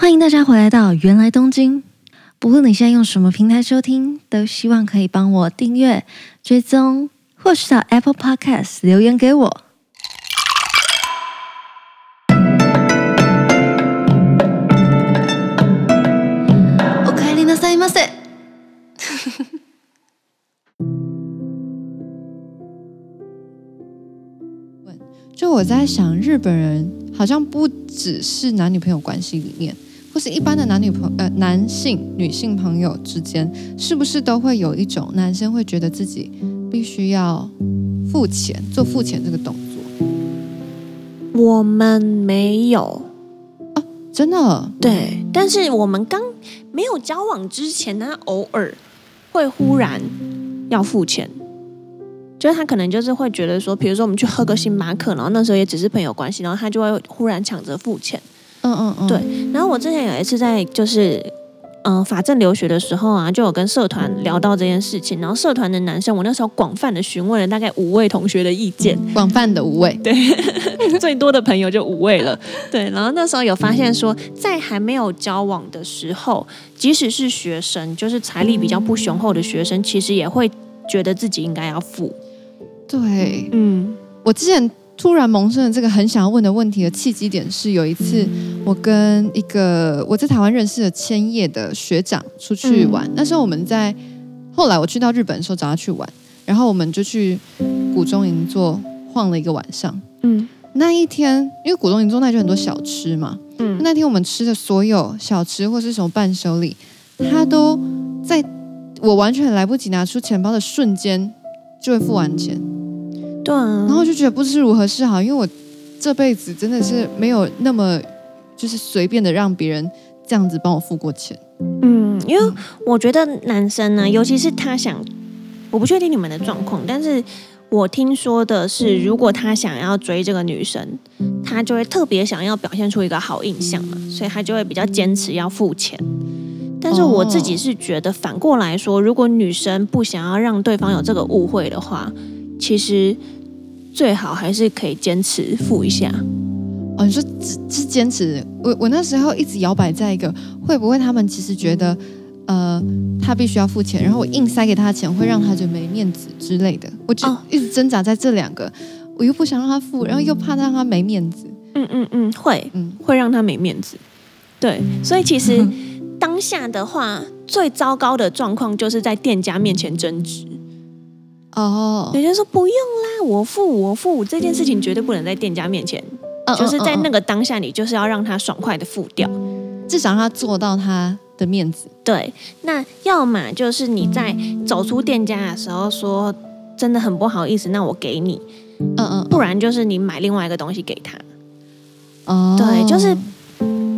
欢迎大家回来到芫来东京。不论你现在用什么平台收听，都希望可以帮我订阅、追踪，或是到 Apple Podcast 留言给我。おかえりなさいませ。就我在想，日本人好像不只是男女朋友关系里面。 就是一般的男女朋呃男性女性朋友之间，是不是都会有一种男生会觉得自己必须要付钱做付钱这个动作？我们没有啊，真的对，但是我们刚没有交往之前呢，偶尔会忽然要付钱，就是他可能就是会觉得说，比如说我们去喝个星巴克，然后那时候也只是朋友关系，然后他就会忽然抢着付钱。嗯嗯嗯，对。然后我之前有一次在就是嗯、呃、法政留学的时候啊，就有跟社团聊到这件事情。然后社团的男生，我那时候广泛的询问了大概五位同学的意见，广泛的五位，对，最多的朋友就五位了。对，然后那时候有发现说，在还没有交往的时候，即使是学生，就是财力比较不雄厚的学生，其实也会觉得自己应该要付。对，嗯，我之前。突然萌生了这个很想要问的问题的契机点是，有一次我跟一个我在台湾认识的千叶的学长出去玩，嗯、那时候我们在后来我去到日本的时候找他去玩，然后我们就去古中银座晃了一个晚上。嗯，那一天因为古中银座那就很多小吃嘛，嗯，那天我们吃的所有小吃或是什么伴手礼，他都在我完全来不及拿出钱包的瞬间就会付完钱。对啊，然后就觉得不知如何是好，因为我这辈子真的是没有那么就是随便的让别人这样子帮我付过钱。嗯，因为我觉得男生呢，尤其是他想，我不确定你们的状况，但是我听说的是，如果他想要追这个女生，他就会特别想要表现出一个好印象嘛，所以他就会比较坚持要付钱。但是我自己是觉得反过来说，如果女生不想要让对方有这个误会的话，其实。最好还是可以坚持付一下。哦，你说只是坚持？我我那时候一直摇摆在一个会不会他们其实觉得，呃，他必须要付钱，然后我硬塞给他钱会让他觉得没面子之类的。我就一直挣扎在这两个，我又不想让他付，然后又怕让他没面子。嗯嗯嗯，会，嗯，会让他没面子。对，所以其实 当下的话，最糟糕的状况就是在店家面前争执。哦，人家说不用啦，我付我付，这件事情绝对不能在店家面前，嗯、就是在那个当下，你就是要让他爽快的付掉，至少让他做到他的面子。对，那要么就是你在走出店家的时候说，真的很不好意思，那我给你，嗯嗯，不然就是你买另外一个东西给他。哦，对，就是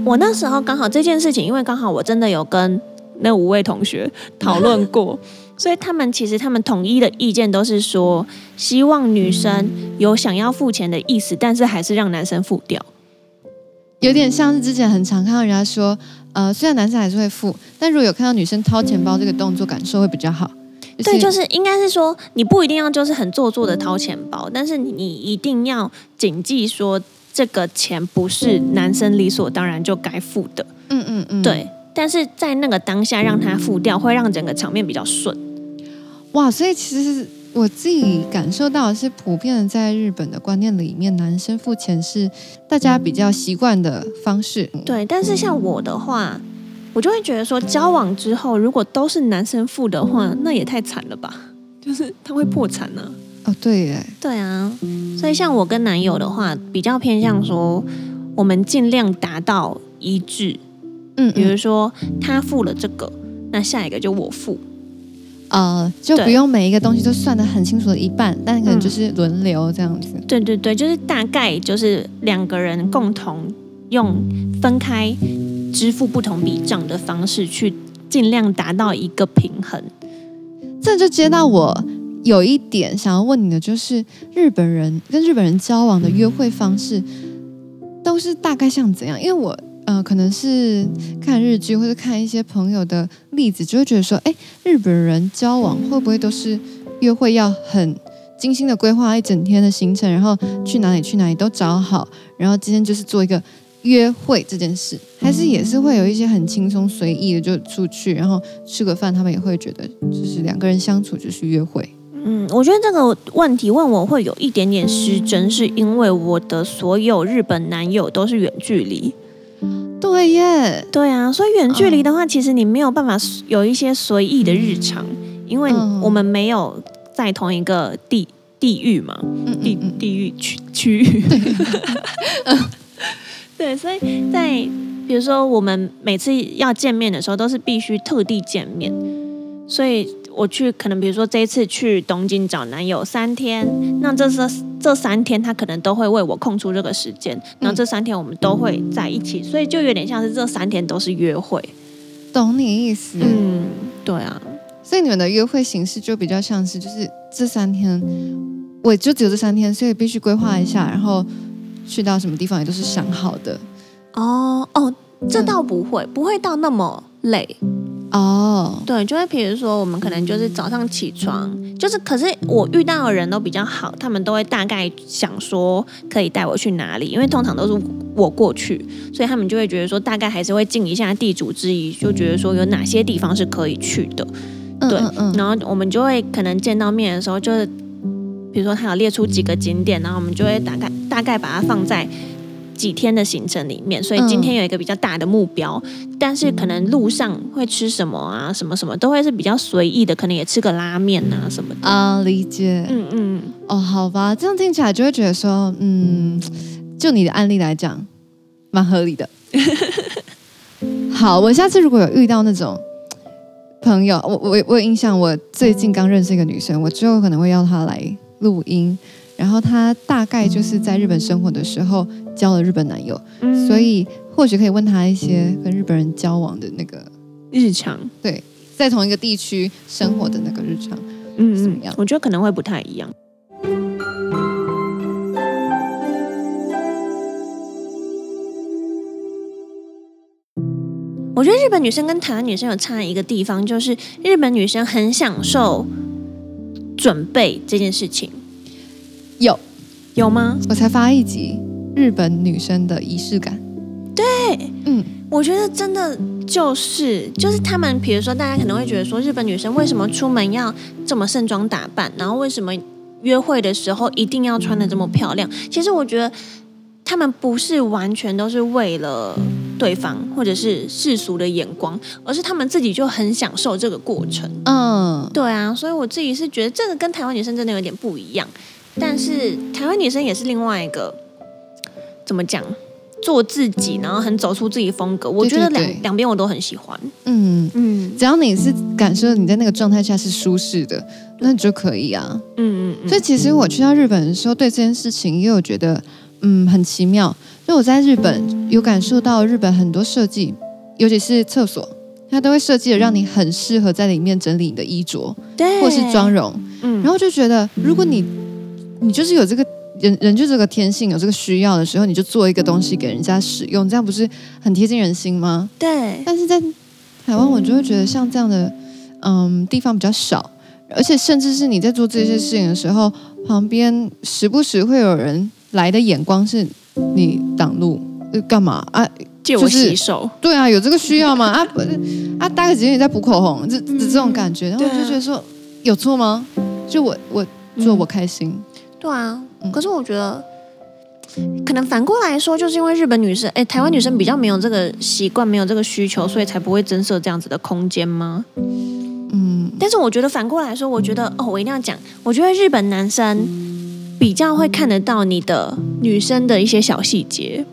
我那时候刚好这件事情，因为刚好我真的有跟那五位同学讨论过。所以他们其实他们统一的意见都是说，希望女生有想要付钱的意思，但是还是让男生付掉。有点像是之前很常看到人家说，呃，虽然男生还是会付，但如果有看到女生掏钱包这个动作，感受会比较好。就是、对，就是应该是说，你不一定要就是很做作的掏钱包，但是你一定要谨记说，这个钱不是男生理所当然就该付的。嗯嗯嗯，对。但是在那个当下让他付掉，会让整个场面比较顺。哇，所以其实我自己感受到的是，普遍的在日本的观念里面，男生付钱是大家比较习惯的方式。对，但是像我的话，我就会觉得说，交往之后如果都是男生付的话，那也太惨了吧？就是他会破产呢、啊。哦，对耶。对啊，所以像我跟男友的话，比较偏向说，我们尽量达到一致。嗯，比如说他付了这个，那下一个就我付。呃，就不用每一个东西都算的很清楚的一半，但可能就是轮流这样子。对对对，就是大概就是两个人共同用分开支付不同笔账的方式，去尽量达到一个平衡。这就接到我有一点想要问你的，就是日本人跟日本人交往的约会方式都是大概像怎样？因为我。呃，可能是看日剧或者看一些朋友的例子，就会觉得说，哎，日本人交往会不会都是约会要很精心的规划一整天的行程，然后去哪里去哪里都找好，然后今天就是做一个约会这件事，还是也是会有一些很轻松随意的就出去，然后吃个饭，他们也会觉得就是两个人相处就是约会。嗯，我觉得这个问题问我会有一点点失真，是因为我的所有日本男友都是远距离。对耶，对啊，所以远距离的话，其实你没有办法有一些随意的日常，因为我们没有在同一个地地域嘛，地地域区区域。对，所以在比如说我们每次要见面的时候，都是必须特地见面，所以我去可能比如说这一次去东京找男友三天，那这是。这三天他可能都会为我空出这个时间，然后这三天我们都会在一起，所以就有点像是这三天都是约会，懂你意思？嗯，对啊，所以你们的约会形式就比较像是，就是这三天，我就只有这三天，所以必须规划一下，然后去到什么地方也都是想好的。哦哦，这倒不会，不会到那么累。哦，oh. 对，就会比如说，我们可能就是早上起床，就是可是我遇到的人都比较好，他们都会大概想说可以带我去哪里，因为通常都是我过去，所以他们就会觉得说大概还是会尽一下地主之谊，就觉得说有哪些地方是可以去的，对，嗯嗯嗯，然后我们就会可能见到面的时候，就是比如说他有列出几个景点，然后我们就会大概大概把它放在。几天的行程里面，所以今天有一个比较大的目标，嗯、但是可能路上会吃什么啊，什么什么都会是比较随意的，可能也吃个拉面啊什么的啊，理解，嗯嗯，哦，好吧，这样听起来就会觉得说，嗯，就你的案例来讲，蛮合理的。好，我下次如果有遇到那种朋友，我我我有印象，我最近刚认识一个女生，我之后可能会邀她来录音。然后她大概就是在日本生活的时候交了日本男友，嗯、所以或许可以问她一些跟日本人交往的那个日常，对，在同一个地区生活的那个日常，嗯，怎么样？我觉得可能会不太一样。我觉得日本女生跟台湾女生有差一个地方，就是日本女生很享受准备这件事情。有有吗？我才发一集日本女生的仪式感。对，嗯，我觉得真的就是就是他们，比如说大家可能会觉得说，日本女生为什么出门要这么盛装打扮，然后为什么约会的时候一定要穿的这么漂亮？其实我觉得他们不是完全都是为了对方或者是世俗的眼光，而是他们自己就很享受这个过程。嗯，对啊，所以我自己是觉得这个跟台湾女生真的有点不一样。但是台湾女生也是另外一个，怎么讲，做自己，然后很走出自己风格。我觉得两两边我都很喜欢。嗯嗯，只要你是感受你在那个状态下是舒适的，那就可以啊。嗯嗯嗯。所以其实我去到日本的时候，对这件事情也有觉得，嗯，很奇妙。因为我在日本有感受到日本很多设计，尤其是厕所，它都会设计的让你很适合在里面整理你的衣着，对，或是妆容。嗯，然后就觉得如果你你就是有这个人，人就这个天性，有这个需要的时候，你就做一个东西给人家使用，这样不是很贴近人心吗？对。但是在台湾，我就会觉得像这样的嗯地方比较少，而且甚至是你在做这些事情的时候，旁边时不时会有人来的眼光是你挡路，干嘛啊？借我洗手？对啊，有这个需要吗？啊不啊，大概只是你在补口红，这这这种感觉，然后我就觉得说有错吗？就我我做我开心。对啊，可是我觉得，可能反过来说，就是因为日本女生，哎，台湾女生比较没有这个习惯，没有这个需求，所以才不会增设这样子的空间吗？嗯，但是我觉得反过来说，我觉得哦，我一定要讲，我觉得日本男生比较会看得到你的女生的一些小细节。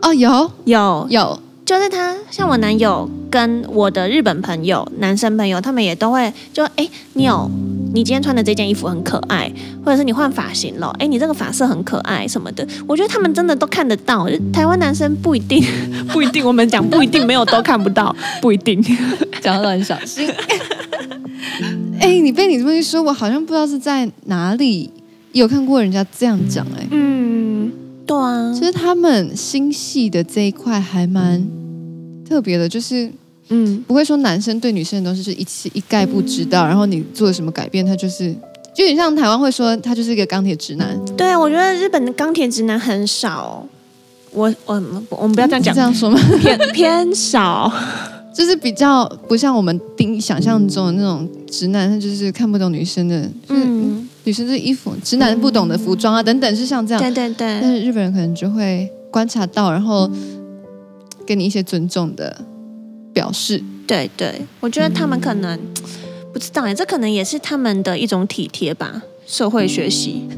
哦，有有有，就是他，像我男友跟我的日本朋友，男生朋友，他们也都会就，哎，你有。你今天穿的这件衣服很可爱，或者是你换发型了，哎，你这个发色很可爱什么的，我觉得他们真的都看得到。台湾男生不一定，不一定，我们讲不一定，没有都看不到，不一定，讲得很小心。哎，你被你这么一说，我好像不知道是在哪里有看过人家这样讲。哎，嗯，对啊，其实他们心细的这一块还蛮特别的，就是。嗯，不会说男生对女生的东西是一起一概不知道，然后你做了什么改变，他就是，就你像台湾会说他就是一个钢铁直男。对，我觉得日本的钢铁直男很少，我我我们不要这样讲，这样说吗？偏偏少，就是比较不像我们定想象中的那种直男，他就是看不懂女生的，嗯，女生的衣服，直男不懂的服装啊等等，是像这样，对对对。但是日本人可能就会观察到，然后给你一些尊重的表示。对对，我觉得他们可能不知道哎，这可能也是他们的一种体贴吧，社会学习。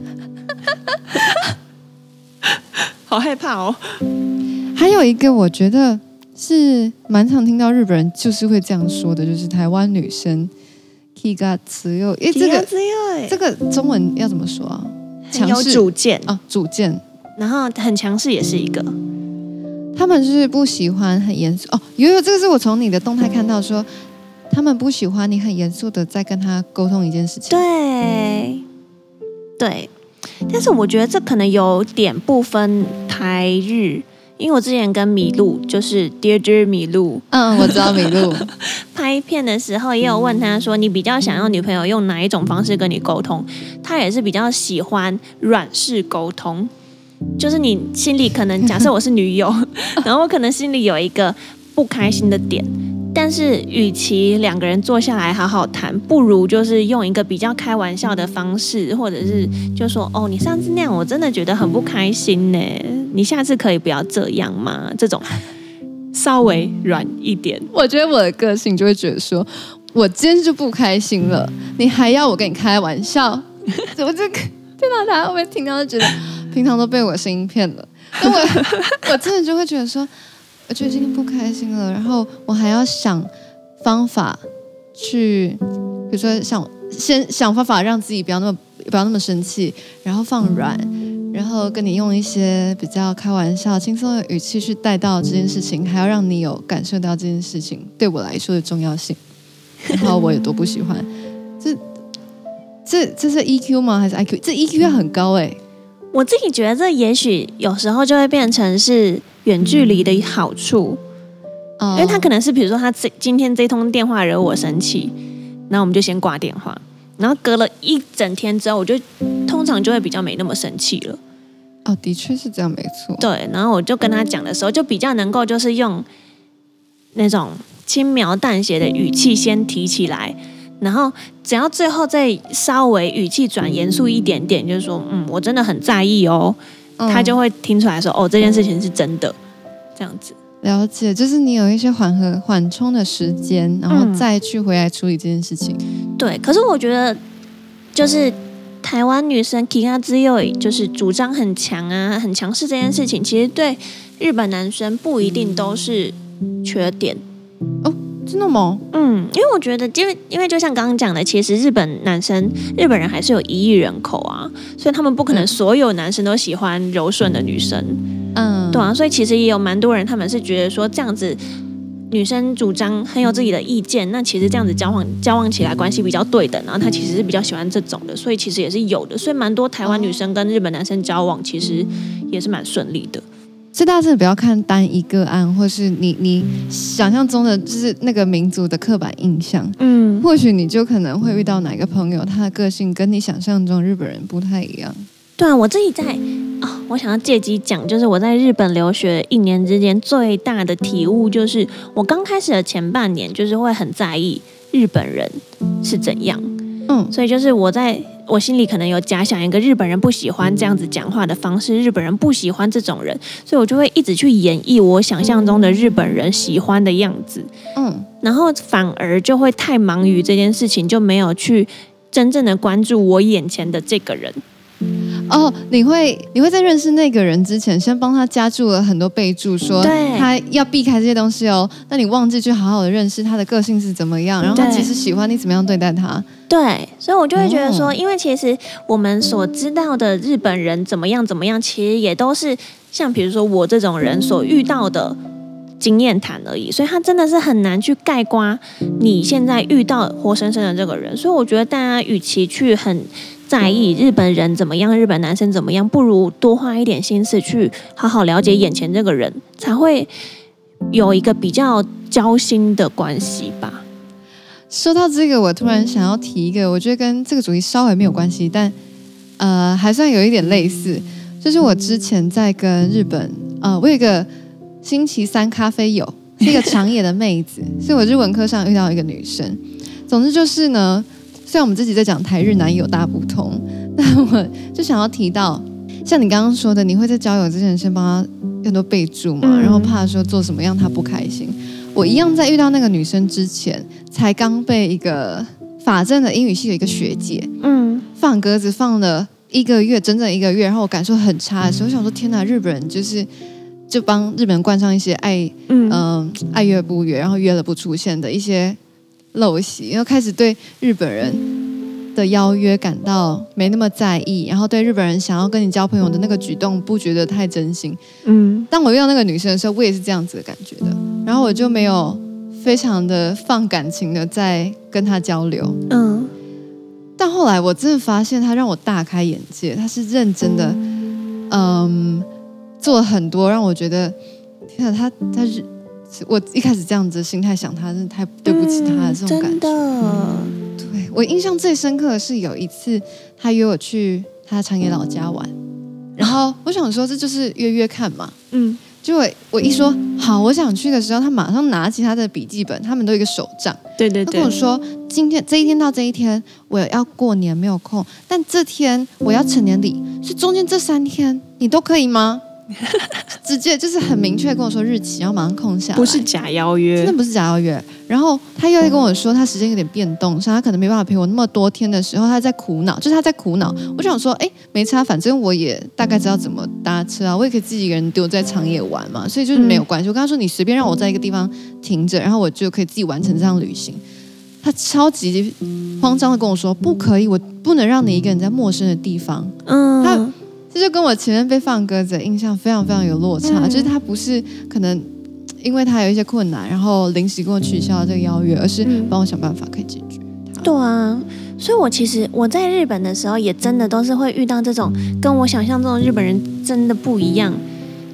好害怕哦！还有一个，我觉得是蛮常听到日本人就是会这样说的，就是台湾女生気が强い。哎，这个这个中文要怎么说啊？强势、主见啊，主见。然后很强势也是一个。他们是不喜欢很严肃哦。有有，这个是我从你的动态看到说，他们不喜欢你很严肃的在跟他沟通一件事情。对，对。但是我觉得这可能有点不分台日，因为我之前跟米露，就是 Dear Dear 米露，嗯，我知道米露 拍片的时候也有问他说，你比较想要女朋友用哪一种方式跟你沟通？他也是比较喜欢软式沟通，就是你心里可能假设我是女友，然后我可能心里有一个不开心的点。但是，与其两个人坐下来好好谈，不如就是用一个比较开玩笑的方式，或者是就说：“哦，你上次那样，我真的觉得很不开心呢。你下次可以不要这样吗？”这种稍微软一点，我觉得我的个性就会觉得说：“我今天就不开心了，你还要我跟你开玩笑？怎么这个听到他会不会听到就觉得平常都被我声音骗了？那我我真的就会觉得说。”我觉得今天不开心了，然后我还要想方法去，比如说想先想方法让自己不要那么不要那么生气，然后放软，然后跟你用一些比较开玩笑、轻松的语气去带到这件事情，还要让你有感受到这件事情对我来说的重要性，然后我有多不喜欢。这这这是 EQ 吗？还是 IQ？这 EQ 要很高哎。我自己觉得这也许有时候就会变成是。远距离的好处，因为他可能是，比如说他这今天这通电话惹我生气，那我们就先挂电话，然后隔了一整天之后，我就通常就会比较没那么生气了。哦，的确是这样，没错。对，然后我就跟他讲的时候，就比较能够就是用那种轻描淡写的语气先提起来，然后只要最后再稍微语气转严肃一点点，就是说，嗯，我真的很在意哦。他就会听出来说：“哦，这件事情是真的。”这样子了解，就是你有一些缓和、缓冲的时间，然后再去回来处理这件事情。嗯、对，可是我觉得，就是台湾女生気が强い，就是主张很强啊、很强势这件事情，其实对日本男生不一定都是缺点哦。真的吗？嗯，因为我觉得，因为因为就像刚刚讲的，其实日本男生、日本人还是有一亿人口啊，所以他们不可能所有男生都喜欢柔顺的女生，嗯，对啊，所以其实也有蛮多人，他们是觉得说这样子女生主张很有自己的意见，那其实这样子交往交往起来关系比较对等，然后他其实是比较喜欢这种的，所以其实也是有的，所以蛮多台湾女生跟日本男生交往，其实也是蛮顺利的。所以大家真的不要看单一个案，或是你你想象中的就是那个民族的刻板印象。嗯，或许你就可能会遇到哪个朋友，他的个性跟你想象中日本人不太一样。对啊，我自己在啊、哦，我想要借机讲，就是我在日本留学一年之间最大的体悟，就是我刚开始的前半年，就是会很在意日本人是怎样。嗯，所以就是我在。我心里可能有假想一个日本人不喜欢这样子讲话的方式，日本人不喜欢这种人，所以我就会一直去演绎我想象中的日本人喜欢的样子。嗯，然后反而就会太忙于这件事情，就没有去真正的关注我眼前的这个人。哦，你会你会在认识那个人之前，先帮他加注了很多备注，说他要避开这些东西哦。那你忘记去好好的认识他的个性是怎么样，然后他其实喜欢你怎么样对待他。对，所以我就会觉得说，哦、因为其实我们所知道的日本人怎么样怎么样，其实也都是像比如说我这种人所遇到的经验谈而已，所以他真的是很难去概括你现在遇到活生生的这个人。所以我觉得大家与其去很在意日本人怎么样，日本男生怎么样，不如多花一点心思去好好了解眼前这个人，才会有一个比较交心的关系吧。说到这个，我突然想要提一个，我觉得跟这个主题稍微没有关系，但呃还算有一点类似。就是我之前在跟日本呃，我有一个星期三咖啡友，是一个长野的妹子，所以我日文课上遇到一个女生。总之就是呢，虽然我们自己在讲台日男友大不同，但我就想要提到，像你刚刚说的，你会在交友之前先帮他很多备注嘛，嗯、然后怕说做什么样他不开心。我一样在遇到那个女生之前，才刚被一个法政的英语系的一个学姐，嗯，放鸽子放了一个月，整整一个月，然后我感受很差的时候，我想说天哪，日本人就是就帮日本人冠上一些爱，嗯、呃，爱约不约，然后约了不出现的一些陋习，然后开始对日本人的邀约感到没那么在意，然后对日本人想要跟你交朋友的那个举动不觉得太真心，嗯，当我遇到那个女生的时候，我也是这样子的感觉的。然后我就没有非常的放感情的在跟她交流，嗯。但后来我真的发现她让我大开眼界，她是认真的，嗯，做了很多让我觉得，天啊，他他是我一开始这样子的心态想他，真的太对不起他的这种感觉。嗯，对，我印象最深刻的是有一次他约我去他长野老家玩，然后我想说这就是约约看嘛，嗯。结果我一说好，我想去的时候，他马上拿起他的笔记本，他们都有一个手账，对对对，他跟我说今天这一天到这一天我要过年没有空，但这天我要成年礼，是中间这三天你都可以吗？直接就是很明确跟我说日期，然后马上空下来，不是假邀约，真的不是假邀约。然后他又跟我说，他时间有点变动，所以他可能没办法陪我那么多天的时候，他在苦恼，就是他在苦恼。我就想说，哎，没差，反正我也大概知道怎么搭车啊，我也可以自己一个人丢在长野玩嘛，所以就是没有关系。我跟他说，你随便让我在一个地方停着，然后我就可以自己完成这趟旅行。他超级慌张的跟我说，不可以，我不能让你一个人在陌生的地方。嗯，他。这就跟我前面被放鸽子的印象非常非常有落差，嗯、就是他不是可能因为他有一些困难，然后临时跟我取消这个邀约，而是帮我想办法可以解决。对啊，所以我其实我在日本的时候，也真的都是会遇到这种跟我想象中的日本人真的不一样。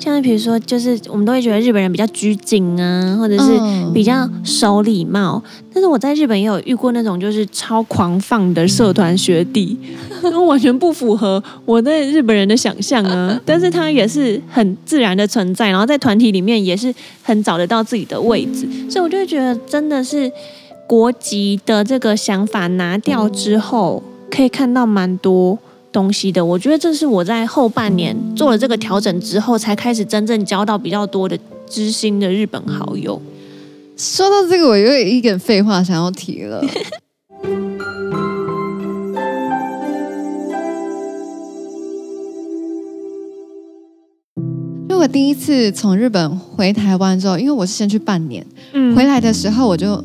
像是比如说，就是我们都会觉得日本人比较拘谨啊，或者是比较守礼貌。但是我在日本也有遇过那种就是超狂放的社团学弟，完全不符合我对日本人的想象啊。但是他也是很自然的存在，然后在团体里面也是很找得到自己的位置。所以我就会觉得，真的是国籍的这个想法拿掉之后，可以看到蛮多东西的，我觉得这是我在后半年做了这个调整之后，才开始真正交到比较多的知心的日本好友。说到这个，我又有一点废话想要提了。如果第一次从日本回台湾之后，因为我是先去半年，嗯，回来的时候我就。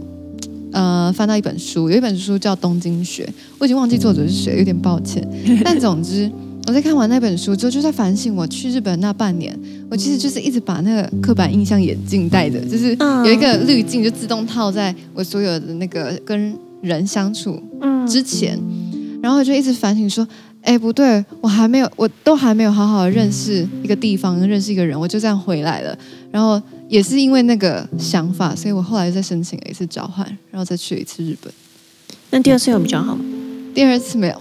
呃，翻到一本书，有一本书叫《东京学》，我已经忘记作者是谁，有点抱歉。但总之，我在看完那本书之后，就在反省我去日本那半年，我其实就是一直把那个刻板印象眼镜戴着，就是有一个滤镜，就自动套在我所有的那个跟人相处之前，然后我就一直反省说，哎，不对，我还没有，我都还没有好好的认识一个地方，认识一个人，我就这样回来了，然后。也是因为那个想法，所以我后来再申请了一次交换，然后再去了一次日本。那第二次有比较好吗？第二次没有。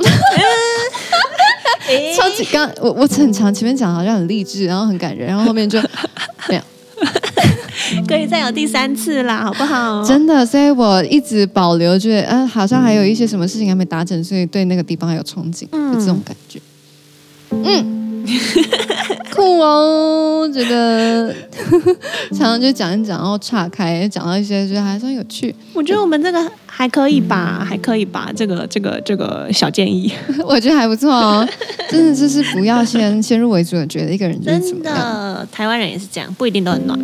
超级刚，我我很长，前面讲好像很励志，然后很感人，然后后面就没有。可以再有第三次啦，好不好？真的，所以我一直保留，觉得嗯，好像还有一些什么事情还没达成，所以对那个地方还有憧憬，就这种感觉。嗯。酷哦，觉得 常常就讲一讲，然后岔开，讲到一些觉得还算有趣。我觉得我们这个还可以吧，还可以吧，这个这个这个小建议，我觉得还不错哦。真的就是不要先先入为主的觉得一个人就是怎么样。真的，台湾人也是这样，不一定都很暖。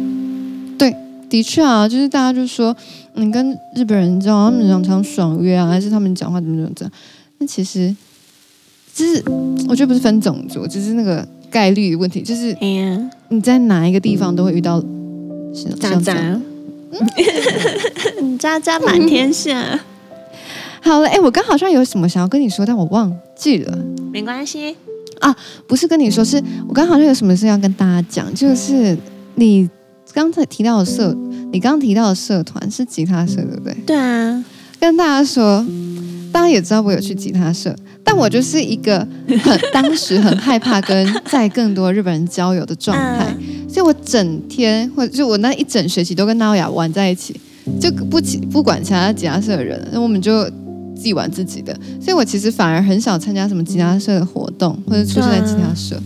对，的确啊，就是大家就说你跟日本人交往，他们常常爽约啊，还是他们讲话怎么怎么这样？那其实。就是我觉得不是分种族，只是那个概率的问题。就是你在哪一个地方都会遇到渣渣，渣渣满天下。好了，哎，我刚好像有什么想要跟你说，但我忘记了。没关系啊，不是跟你说，是我刚好像有什么事要跟大家讲，就是你刚才提到的社，你刚刚提到的社团是吉他社，对不对？对啊，跟大家说，大家也知道我有去吉他社。但我就是一个很 当时很害怕跟在更多日本人交友的状态，所以我整天或者就我那一整学期都跟娜雅玩在一起，就不不管其他吉他社的人，那我们就自己玩自己的。所以我其实反而很少参加什么吉他社的活动，或者出现在吉他社。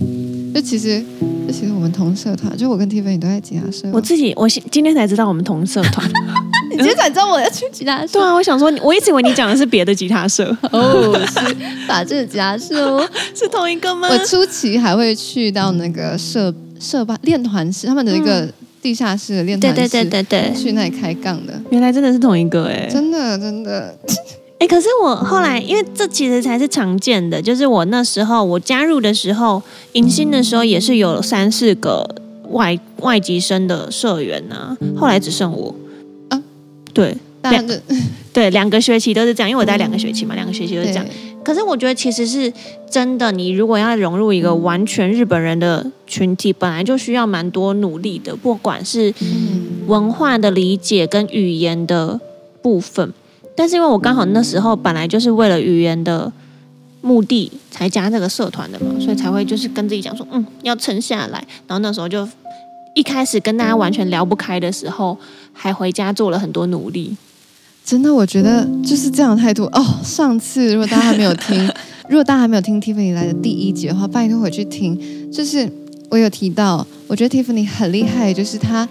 就其实，就其实我们同社团，就我跟 Tiffany 都在吉他社。我自己，我今天才知道我们同社团。你今天才知道我要去吉他社？对啊，我想说，我一直以为你讲的是别的吉他社哦，是法制吉他社哦，是同一个吗？我初期还会去到那个社社办练团室，他们的一个地下室的练团室，对对对对对，去那里开杠的。原来真的是同一个哎，真的真的。哎，可是我后来，因为这其实才是常见的，就是我那时候我加入的时候，迎新的时候也是有三四个外外籍生的社员啊，后来只剩我啊。对，两个 对两个学期都是这样，因为我待两个学期嘛，两个学期都是这样。可是我觉得其实是真的，你如果要融入一个完全日本人的群体，本来就需要蛮多努力的，不管是文化的理解跟语言的部分。但是因为我刚好那时候本来就是为了语言的目的才加这个社团的嘛，所以才会就是跟自己讲说，嗯，要撑下来。然后那时候就。一开始跟大家完全聊不开的时候，还回家做了很多努力。真的，我觉得就是这样的态度哦。上次如果大家还没有听，如果大家还没有听 Tiffany 来的第一集的话，拜托回去听。就是我有提到，我觉得 Tiffany 很厉害，就是他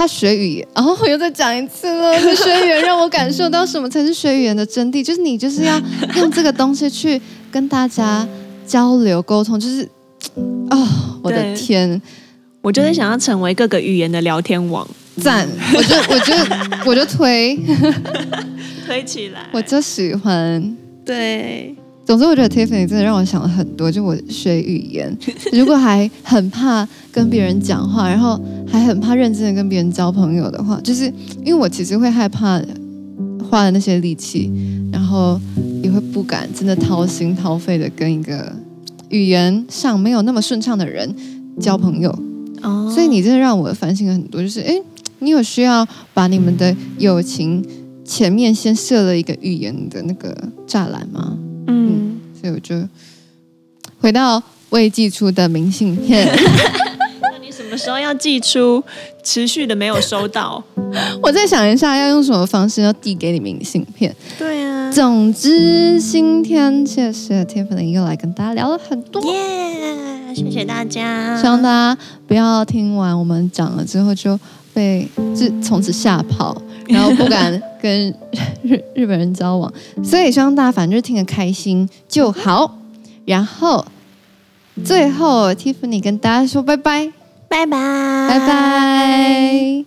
他学语言，然后我又再讲一次了。学语言让我感受到什么才是学语言的真谛，就是你就是要用这个东西去跟大家交流沟通，就是哦，我的天。我就是想要成为各个语言的聊天网，赞！我就我就我就推 推起来，我就喜欢。对，总之我觉得 Tiffany 真的让我想了很多。就我学语言，如果还很怕跟别人讲话，然后还很怕认真的跟别人交朋友的话，就是因为我其实会害怕花了那些力气，然后也会不敢真的掏心掏肺的跟一个语言上没有那么顺畅的人交朋友。哦，所以你真的让我反省了很多，就是哎，你有需要把你们的友情前面先设了一个语言的那个栅栏吗？嗯，嗯，所以我就回到未寄出的明信片。什么时候要寄出？持续的没有收到。我再想一下要用什么方式要递给你明信片。对啊。总之，今天谢谢 Tiffany 又来跟大家聊了很多。耶。谢谢大家，希望大家不要听完我们讲了之后就被就从此吓跑，然后不敢跟日日本人交往。所以希望大家反正就听得开心就好。然后最后 Tiffany 跟大家说拜拜，拜拜，